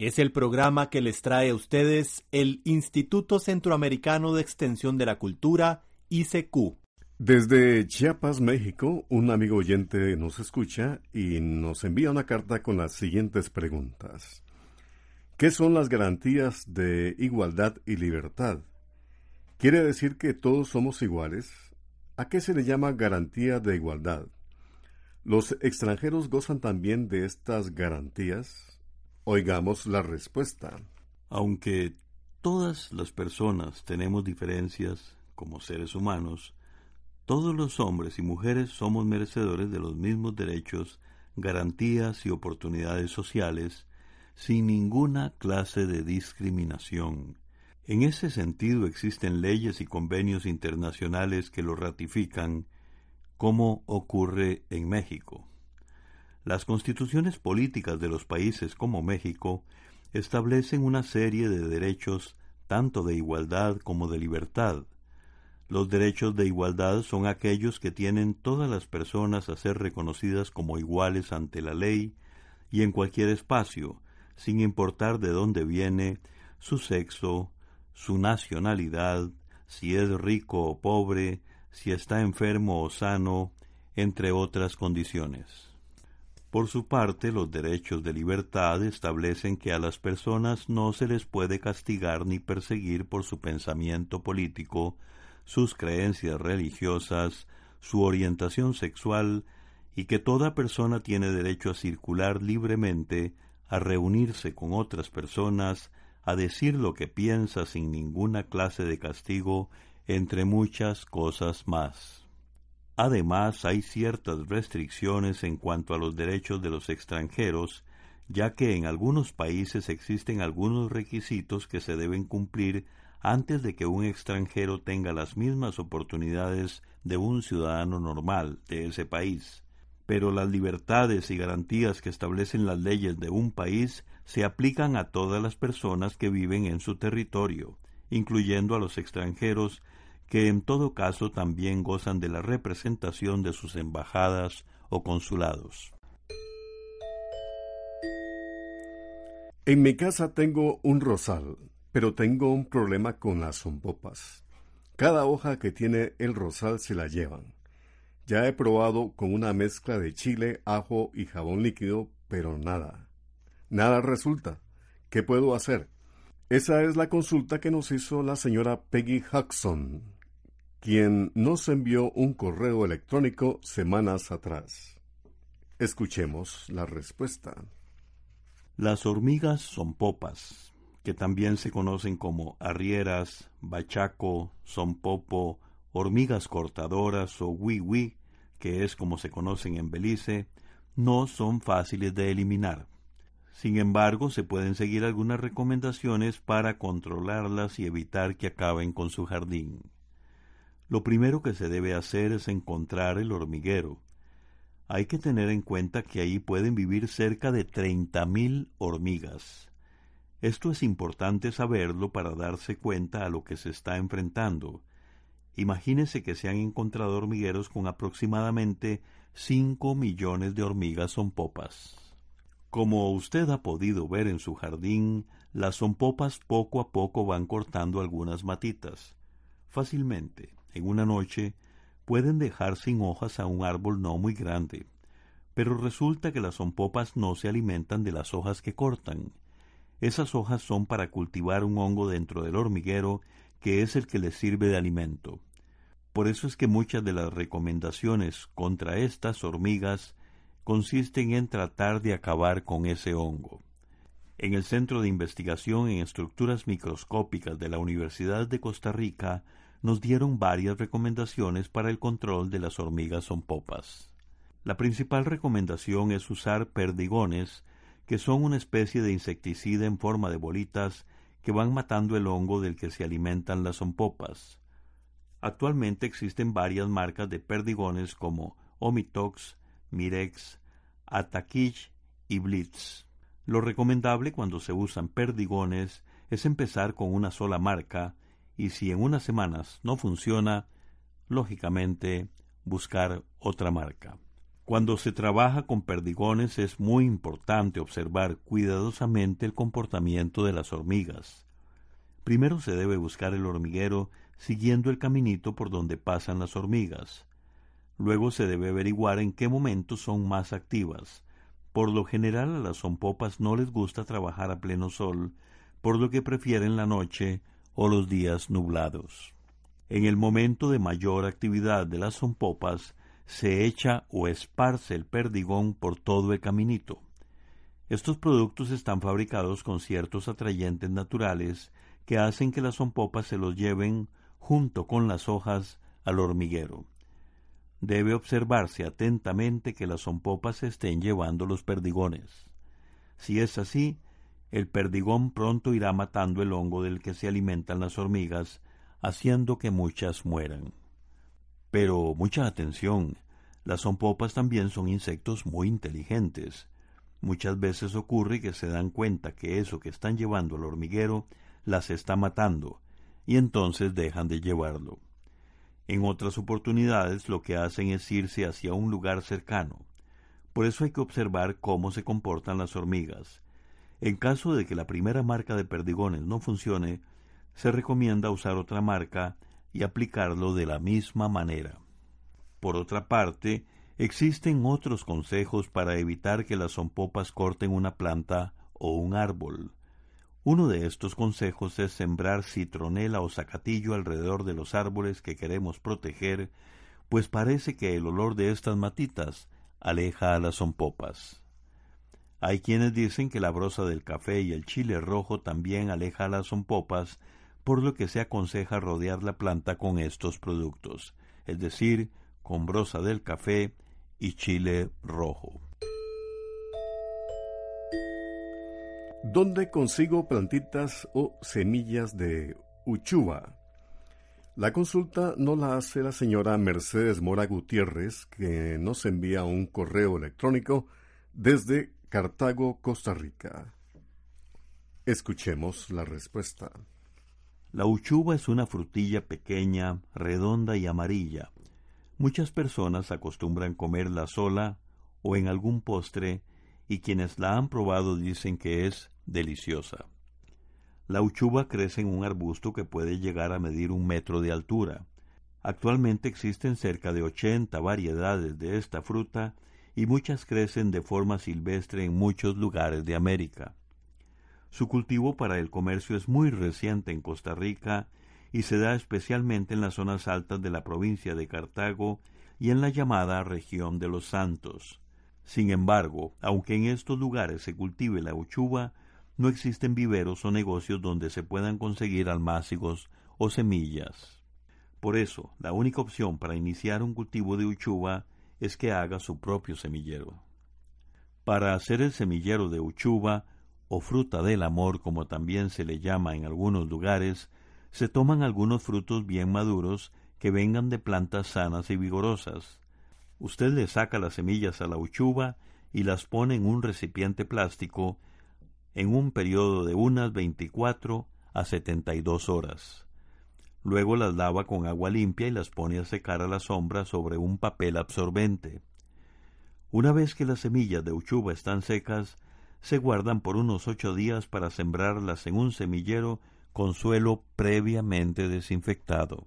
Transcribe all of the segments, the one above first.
Es el programa que les trae a ustedes el Instituto Centroamericano de Extensión de la Cultura, ICQ. Desde Chiapas, México, un amigo oyente nos escucha y nos envía una carta con las siguientes preguntas. ¿Qué son las garantías de igualdad y libertad? ¿Quiere decir que todos somos iguales? ¿A qué se le llama garantía de igualdad? ¿Los extranjeros gozan también de estas garantías? Oigamos la respuesta. Aunque todas las personas tenemos diferencias como seres humanos, todos los hombres y mujeres somos merecedores de los mismos derechos, garantías y oportunidades sociales, sin ninguna clase de discriminación. En ese sentido existen leyes y convenios internacionales que lo ratifican como ocurre en México. Las constituciones políticas de los países como México establecen una serie de derechos tanto de igualdad como de libertad. Los derechos de igualdad son aquellos que tienen todas las personas a ser reconocidas como iguales ante la ley y en cualquier espacio, sin importar de dónde viene, su sexo, su nacionalidad, si es rico o pobre, si está enfermo o sano, entre otras condiciones. Por su parte, los derechos de libertad establecen que a las personas no se les puede castigar ni perseguir por su pensamiento político, sus creencias religiosas, su orientación sexual, y que toda persona tiene derecho a circular libremente, a reunirse con otras personas, a decir lo que piensa sin ninguna clase de castigo entre muchas cosas más. Además, hay ciertas restricciones en cuanto a los derechos de los extranjeros, ya que en algunos países existen algunos requisitos que se deben cumplir antes de que un extranjero tenga las mismas oportunidades de un ciudadano normal de ese país. Pero las libertades y garantías que establecen las leyes de un país se aplican a todas las personas que viven en su territorio, incluyendo a los extranjeros que en todo caso también gozan de la representación de sus embajadas o consulados. En mi casa tengo un rosal, pero tengo un problema con las zompopas. Cada hoja que tiene el rosal se la llevan. Ya he probado con una mezcla de chile, ajo y jabón líquido, pero nada. Nada resulta. ¿Qué puedo hacer? Esa es la consulta que nos hizo la señora Peggy Huxon, quien nos envió un correo electrónico semanas atrás. Escuchemos la respuesta. Las hormigas son popas, que también se conocen como arrieras, bachaco, popo, hormigas cortadoras o wiwi, que es como se conocen en Belice, no son fáciles de eliminar. Sin embargo, se pueden seguir algunas recomendaciones para controlarlas y evitar que acaben con su jardín. Lo primero que se debe hacer es encontrar el hormiguero. Hay que tener en cuenta que ahí pueden vivir cerca de treinta mil hormigas. Esto es importante saberlo para darse cuenta a lo que se está enfrentando. Imagínese que se han encontrado hormigueros con aproximadamente cinco millones de hormigas son popas. Como usted ha podido ver en su jardín, las zompopas poco a poco van cortando algunas matitas. Fácilmente, en una noche, pueden dejar sin hojas a un árbol no muy grande, pero resulta que las zompopas no se alimentan de las hojas que cortan. Esas hojas son para cultivar un hongo dentro del hormiguero que es el que les sirve de alimento. Por eso es que muchas de las recomendaciones contra estas hormigas consisten en tratar de acabar con ese hongo. En el Centro de Investigación en Estructuras Microscópicas de la Universidad de Costa Rica nos dieron varias recomendaciones para el control de las hormigas zompopas. La principal recomendación es usar perdigones, que son una especie de insecticida en forma de bolitas que van matando el hongo del que se alimentan las zompopas. Actualmente existen varias marcas de perdigones como Omitox, Mirex, Atakich y Blitz. Lo recomendable cuando se usan perdigones es empezar con una sola marca y si en unas semanas no funciona, lógicamente buscar otra marca. Cuando se trabaja con perdigones es muy importante observar cuidadosamente el comportamiento de las hormigas. Primero se debe buscar el hormiguero siguiendo el caminito por donde pasan las hormigas. Luego se debe averiguar en qué momentos son más activas, por lo general a las zompopas no les gusta trabajar a pleno sol, por lo que prefieren la noche o los días nublados. En el momento de mayor actividad de las zompopas, se echa o esparce el perdigón por todo el caminito. Estos productos están fabricados con ciertos atrayentes naturales que hacen que las zompopas se los lleven junto con las hojas al hormiguero debe observarse atentamente que las zompopas estén llevando los perdigones. Si es así, el perdigón pronto irá matando el hongo del que se alimentan las hormigas, haciendo que muchas mueran. Pero mucha atención, las zompopas también son insectos muy inteligentes. Muchas veces ocurre que se dan cuenta que eso que están llevando al hormiguero las está matando, y entonces dejan de llevarlo. En otras oportunidades lo que hacen es irse hacia un lugar cercano. Por eso hay que observar cómo se comportan las hormigas. En caso de que la primera marca de perdigones no funcione, se recomienda usar otra marca y aplicarlo de la misma manera. Por otra parte, existen otros consejos para evitar que las zompopas corten una planta o un árbol. Uno de estos consejos es sembrar citronela o zacatillo alrededor de los árboles que queremos proteger, pues parece que el olor de estas matitas aleja a las zompopas. Hay quienes dicen que la brosa del café y el chile rojo también aleja las zompopas, por lo que se aconseja rodear la planta con estos productos, es decir, con brosa del café y chile rojo. ¿Dónde consigo plantitas o semillas de uchuva? La consulta no la hace la señora Mercedes Mora Gutiérrez, que nos envía un correo electrónico desde Cartago, Costa Rica. Escuchemos la respuesta. La uchuva es una frutilla pequeña, redonda y amarilla. Muchas personas acostumbran comerla sola o en algún postre y quienes la han probado dicen que es deliciosa. La uchuva crece en un arbusto que puede llegar a medir un metro de altura. Actualmente existen cerca de ochenta variedades de esta fruta y muchas crecen de forma silvestre en muchos lugares de América. Su cultivo para el comercio es muy reciente en Costa Rica y se da especialmente en las zonas altas de la provincia de Cartago y en la llamada región de los Santos. Sin embargo, aunque en estos lugares se cultive la uchuva, no existen viveros o negocios donde se puedan conseguir almácigos o semillas. Por eso, la única opción para iniciar un cultivo de uchuva es que haga su propio semillero. Para hacer el semillero de uchuva, o fruta del amor como también se le llama en algunos lugares, se toman algunos frutos bien maduros que vengan de plantas sanas y vigorosas, Usted le saca las semillas a la uchuva y las pone en un recipiente plástico en un periodo de unas 24 a 72 horas. Luego las lava con agua limpia y las pone a secar a la sombra sobre un papel absorbente. Una vez que las semillas de uchuva están secas, se guardan por unos ocho días para sembrarlas en un semillero con suelo previamente desinfectado.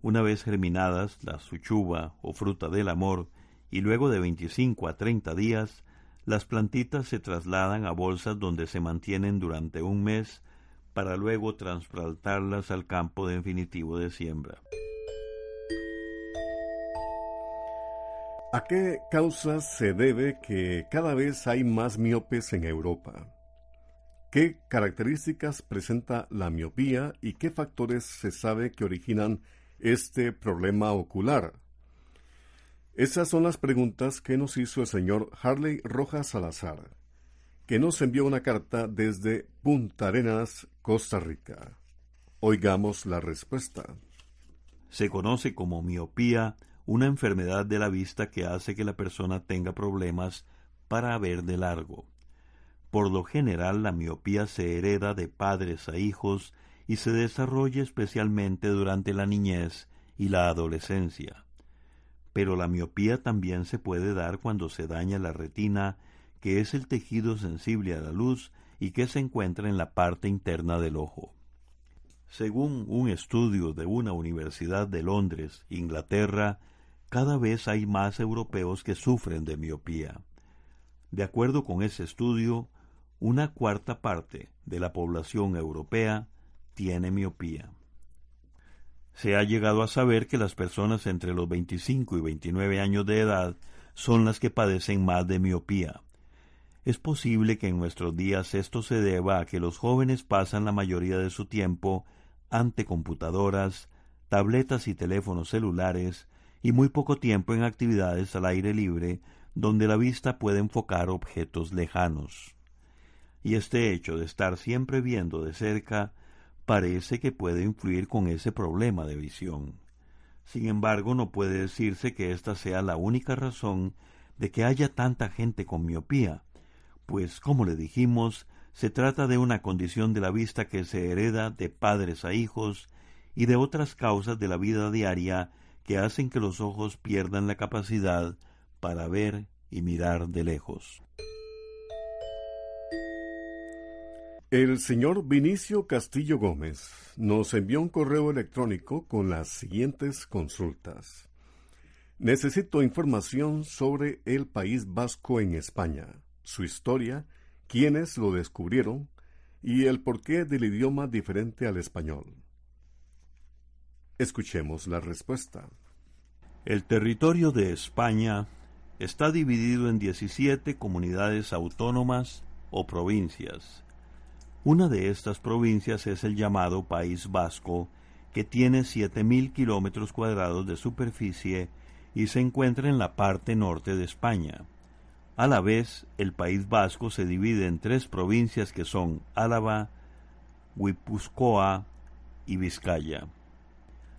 Una vez germinadas, la suchuba o fruta del amor, y luego de 25 a 30 días, las plantitas se trasladan a bolsas donde se mantienen durante un mes para luego transplantarlas al campo definitivo de siembra. ¿A qué causas se debe que cada vez hay más miopes en Europa? ¿Qué características presenta la miopía y qué factores se sabe que originan este problema ocular? Esas son las preguntas que nos hizo el señor Harley Rojas Salazar, que nos envió una carta desde Punta Arenas, Costa Rica. Oigamos la respuesta. Se conoce como miopía una enfermedad de la vista que hace que la persona tenga problemas para ver de largo. Por lo general la miopía se hereda de padres a hijos y se desarrolla especialmente durante la niñez y la adolescencia. Pero la miopía también se puede dar cuando se daña la retina, que es el tejido sensible a la luz y que se encuentra en la parte interna del ojo. Según un estudio de una universidad de Londres, Inglaterra, cada vez hay más europeos que sufren de miopía. De acuerdo con ese estudio, una cuarta parte de la población europea tiene miopía. Se ha llegado a saber que las personas entre los 25 y 29 años de edad son las que padecen más de miopía. Es posible que en nuestros días esto se deba a que los jóvenes pasan la mayoría de su tiempo ante computadoras, tabletas y teléfonos celulares y muy poco tiempo en actividades al aire libre donde la vista puede enfocar objetos lejanos. Y este hecho de estar siempre viendo de cerca parece que puede influir con ese problema de visión. Sin embargo, no puede decirse que esta sea la única razón de que haya tanta gente con miopía, pues, como le dijimos, se trata de una condición de la vista que se hereda de padres a hijos y de otras causas de la vida diaria que hacen que los ojos pierdan la capacidad para ver y mirar de lejos. El señor Vinicio Castillo Gómez nos envió un correo electrónico con las siguientes consultas. Necesito información sobre el País Vasco en España, su historia, quiénes lo descubrieron y el porqué del idioma diferente al español. Escuchemos la respuesta. El territorio de España está dividido en 17 comunidades autónomas o provincias. Una de estas provincias es el llamado País Vasco, que tiene 7.000 kilómetros cuadrados de superficie y se encuentra en la parte norte de España. A la vez, el País Vasco se divide en tres provincias que son Álava, Guipúzcoa y Vizcaya.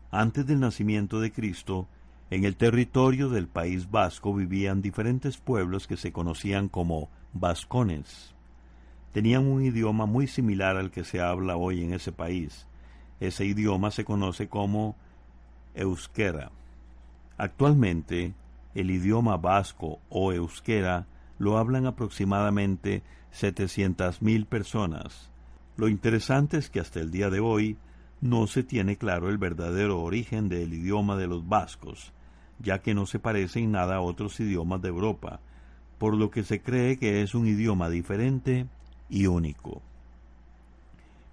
Antes del nacimiento de Cristo, en el territorio del País Vasco vivían diferentes pueblos que se conocían como vascones. Tenían un idioma muy similar al que se habla hoy en ese país. Ese idioma se conoce como euskera. Actualmente, el idioma vasco o euskera lo hablan aproximadamente 700.000 personas. Lo interesante es que hasta el día de hoy no se tiene claro el verdadero origen del idioma de los vascos, ya que no se parece en nada a otros idiomas de Europa, por lo que se cree que es un idioma diferente y único.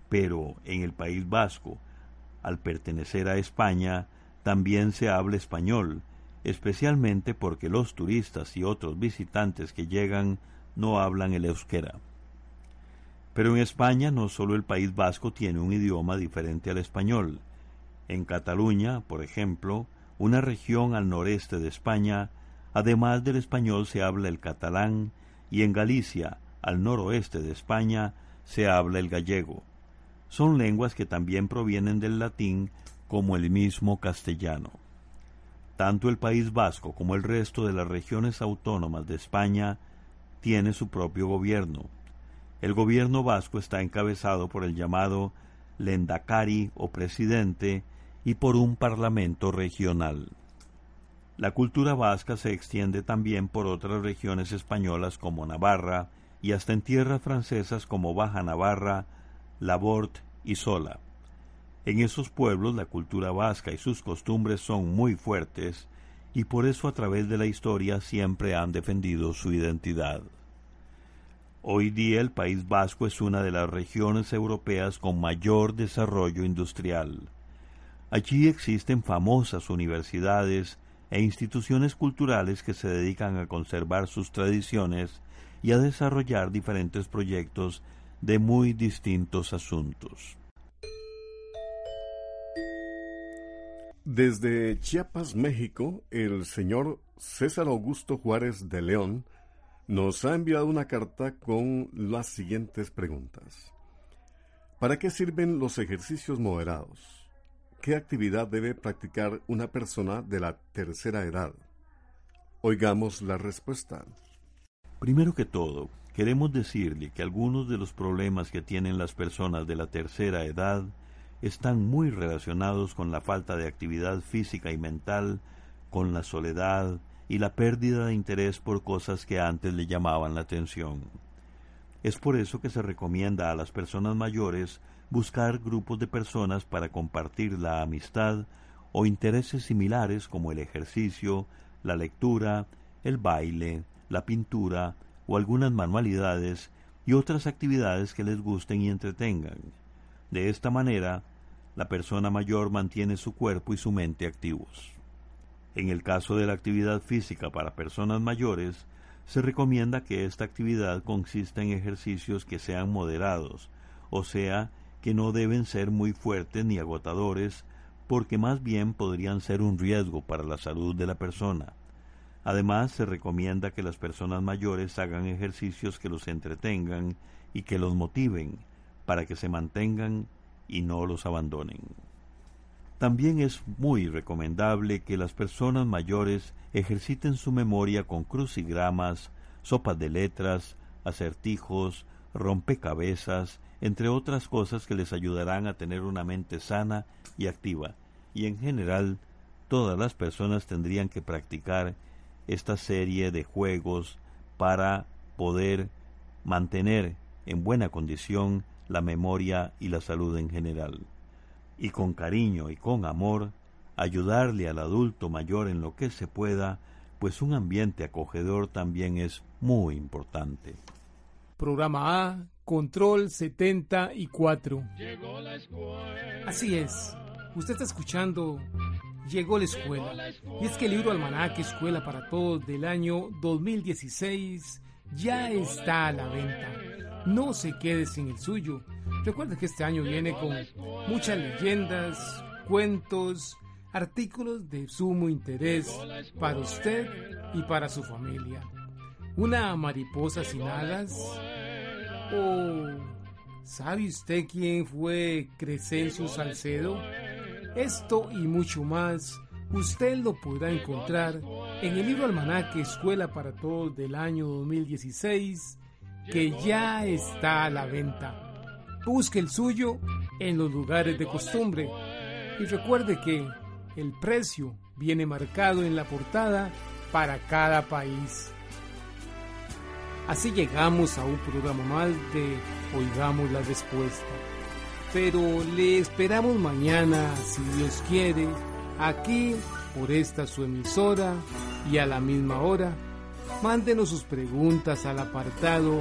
Pero en el País Vasco, al pertenecer a España, también se habla español, especialmente porque los turistas y otros visitantes que llegan no hablan el euskera. Pero en España no solo el País Vasco tiene un idioma diferente al español. En Cataluña, por ejemplo, una región al noreste de España, además del español se habla el catalán y en Galicia, al noroeste de España, se habla el gallego. Son lenguas que también provienen del latín como el mismo castellano. Tanto el País Vasco como el resto de las regiones autónomas de España tiene su propio gobierno, el gobierno vasco está encabezado por el llamado Lendakari o presidente y por un parlamento regional. La cultura vasca se extiende también por otras regiones españolas como Navarra, y hasta en tierras francesas como Baja Navarra, Labort y Sola. En esos pueblos la cultura vasca y sus costumbres son muy fuertes y por eso a través de la historia siempre han defendido su identidad. Hoy día el País Vasco es una de las regiones europeas con mayor desarrollo industrial. Allí existen famosas universidades e instituciones culturales que se dedican a conservar sus tradiciones y a desarrollar diferentes proyectos de muy distintos asuntos. Desde Chiapas, México, el señor César Augusto Juárez de León nos ha enviado una carta con las siguientes preguntas. ¿Para qué sirven los ejercicios moderados? ¿Qué actividad debe practicar una persona de la tercera edad? Oigamos la respuesta. Primero que todo, queremos decirle que algunos de los problemas que tienen las personas de la tercera edad están muy relacionados con la falta de actividad física y mental, con la soledad y la pérdida de interés por cosas que antes le llamaban la atención. Es por eso que se recomienda a las personas mayores buscar grupos de personas para compartir la amistad o intereses similares como el ejercicio, la lectura, el baile, la pintura o algunas manualidades y otras actividades que les gusten y entretengan. De esta manera, la persona mayor mantiene su cuerpo y su mente activos. En el caso de la actividad física para personas mayores, se recomienda que esta actividad consista en ejercicios que sean moderados, o sea, que no deben ser muy fuertes ni agotadores, porque más bien podrían ser un riesgo para la salud de la persona. Además, se recomienda que las personas mayores hagan ejercicios que los entretengan y que los motiven, para que se mantengan y no los abandonen. También es muy recomendable que las personas mayores ejerciten su memoria con crucigramas, sopas de letras, acertijos, rompecabezas, entre otras cosas que les ayudarán a tener una mente sana y activa. Y en general, todas las personas tendrían que practicar esta serie de juegos para poder mantener en buena condición la memoria y la salud en general. Y con cariño y con amor, ayudarle al adulto mayor en lo que se pueda, pues un ambiente acogedor también es muy importante. Programa A, Control 74. Así es, usted está escuchando Llegó la escuela. Y es que el libro Almanaque Escuela para Todos del año 2016 ya está a la venta no se quede sin el suyo. Recuerde que este año viene con muchas leyendas, cuentos, artículos de sumo interés para usted y para su familia. Una mariposa sin alas. ¿O sabe usted quién fue Crescencio Salcedo? Esto y mucho más usted lo podrá encontrar en el libro Almanaque Escuela para Todos del año 2016 que ya está a la venta. Busque el suyo en los lugares de costumbre y recuerde que el precio viene marcado en la portada para cada país. Así llegamos a un programa más de Oigamos la Respuesta. Pero le esperamos mañana, si Dios quiere, aquí por esta su emisora y a la misma hora Mándenos sus preguntas al apartado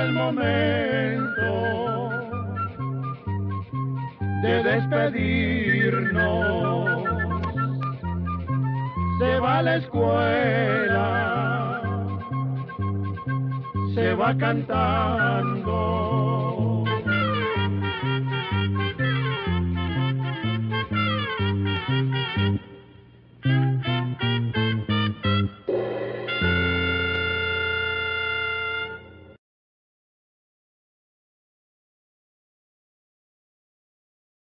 El momento de despedirnos. Se va a la escuela, se va cantando